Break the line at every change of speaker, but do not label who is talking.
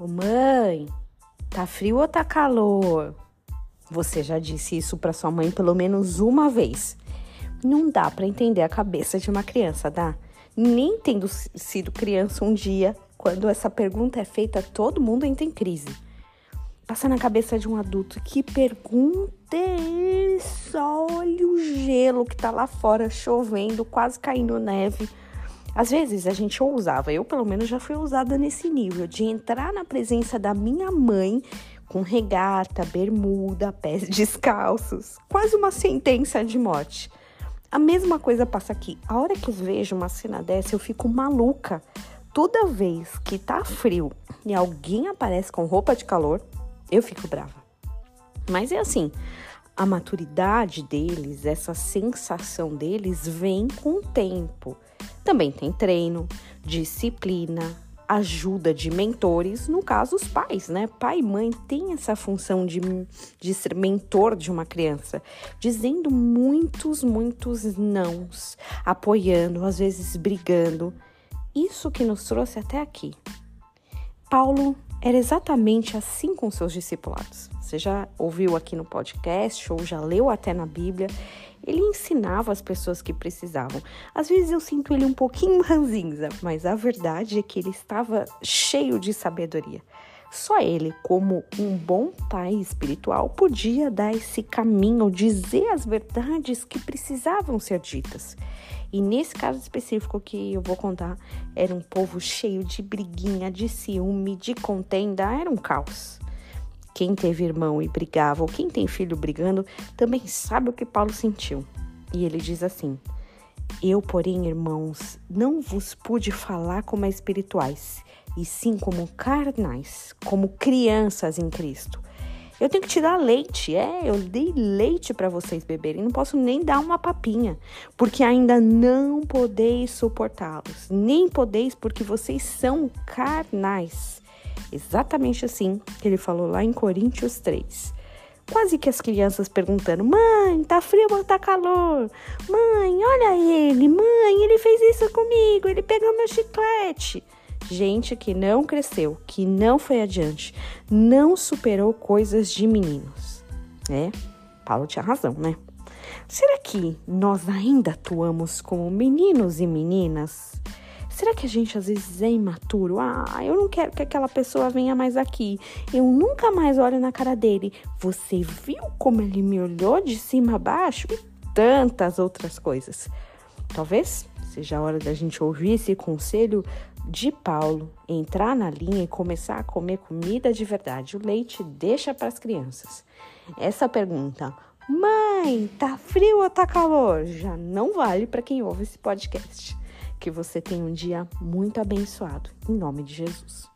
Ô mãe, tá frio ou tá calor? Você já disse isso para sua mãe pelo menos uma vez. Não dá para entender a cabeça de uma criança, dá? Nem tendo sido criança um dia, quando essa pergunta é feita, todo mundo entra em crise. Passa na cabeça de um adulto, que pergunta é essa? Olha o gelo que tá lá fora, chovendo, quase caindo neve. Às vezes a gente ousava, eu pelo menos já fui ousada nesse nível, de entrar na presença da minha mãe com regata, bermuda, pés descalços, quase uma sentença de morte. A mesma coisa passa aqui. A hora que eu vejo uma cena dessa, eu fico maluca. Toda vez que tá frio e alguém aparece com roupa de calor, eu fico brava. Mas é assim, a maturidade deles, essa sensação deles vem com o tempo. Também tem treino, disciplina, ajuda de mentores, no caso os pais, né? Pai e mãe têm essa função de, de ser mentor de uma criança, dizendo muitos, muitos nãos, apoiando, às vezes brigando. Isso que nos trouxe até aqui. Paulo era exatamente assim com seus discipulados. Você já ouviu aqui no podcast ou já leu até na Bíblia? Ele ensinava as pessoas que precisavam. Às vezes eu sinto ele um pouquinho ranzinza, mas a verdade é que ele estava cheio de sabedoria. Só ele, como um bom pai espiritual, podia dar esse caminho, dizer as verdades que precisavam ser ditas. E nesse caso específico que eu vou contar, era um povo cheio de briguinha, de ciúme, de contenda, era um caos. Quem teve irmão e brigava, ou quem tem filho brigando, também sabe o que Paulo sentiu. E ele diz assim: Eu, porém, irmãos, não vos pude falar como espirituais, e sim como carnais, como crianças em Cristo. Eu tenho que te dar leite, é, eu dei leite para vocês beberem, não posso nem dar uma papinha, porque ainda não podeis suportá-los, nem podeis porque vocês são carnais. Exatamente assim que ele falou lá em Coríntios 3. Quase que as crianças perguntando: Mãe, tá frio ou tá calor? Mãe, olha ele, mãe, ele fez isso comigo, ele pegou meu chiclete. Gente que não cresceu, que não foi adiante, não superou coisas de meninos. É, Paulo tinha razão, né? Será que nós ainda atuamos como meninos e meninas? Será que a gente às vezes é imaturo? Ah, eu não quero que aquela pessoa venha mais aqui. Eu nunca mais olho na cara dele. Você viu como ele me olhou de cima a baixo? E tantas outras coisas. Talvez seja a hora da gente ouvir esse conselho de Paulo, entrar na linha e começar a comer comida de verdade. O leite deixa para as crianças. Essa pergunta, mãe, tá frio ou tá calor? Já não vale para quem ouve esse podcast. Que você tenha um dia muito abençoado. Em nome de Jesus.